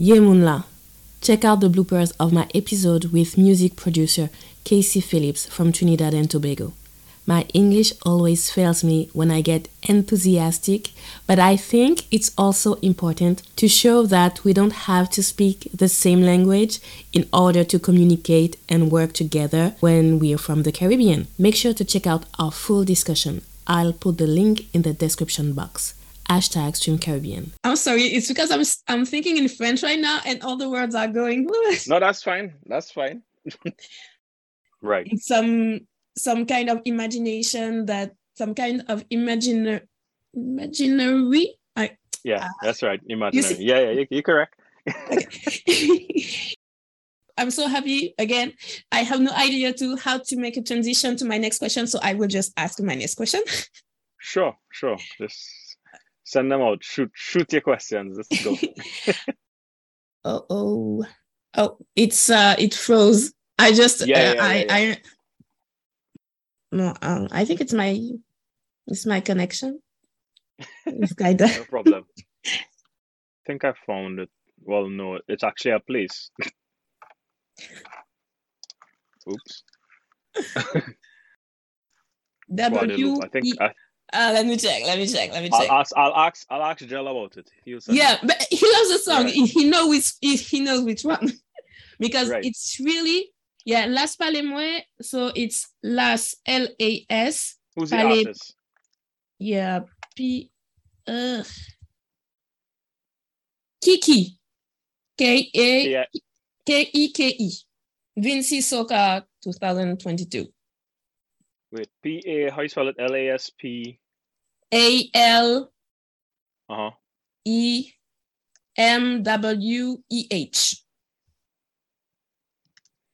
Yé Moun La. Check out the bloopers of my episode with music producer Kasey Phillips from Trinidad and Tobago. My English always fails me when I get enthusiastic, but I think it's also important to show that we don't have to speak the same language in order to communicate and work together when we're from the Caribbean. Make sure to check out our full discussion. I'll put the link in the description box. Hashtag Stream Caribbean. I'm sorry, it's because I'm I'm thinking in French right now and all the words are going. no, that's fine. That's fine. right. Some some kind of imagination that some kind of imaginary imaginary I, yeah uh, that's right imaginary yeah yeah you're correct I'm so happy again. I have no idea to how to make a transition to my next question, so I will just ask my next question. Sure, sure. Just send them out. Shoot, shoot your questions. Let's go. oh, oh, oh! It's uh, it froze. I just yeah, uh, yeah, I yeah. I no, um, I think it's my it's my connection. It's kind of no problem. I think I found it. Well, no, it's actually a place. Oops. W. I think. I, uh, let me check. Let me check. Let me check. I'll ask. I'll ask. I'll ask Jell about it. yeah, but he loves the song. He, he knows which. He knows which one, because right. it's really yeah, Las Palemwe. So it's Las L A S. Who's Pale- the artist? Yeah, P. Uh, Kiki. K A K E K E. Vincy Soca 2022. Wait, P A. How you spell it? L A S P. A L. Uh huh. E. M W E H.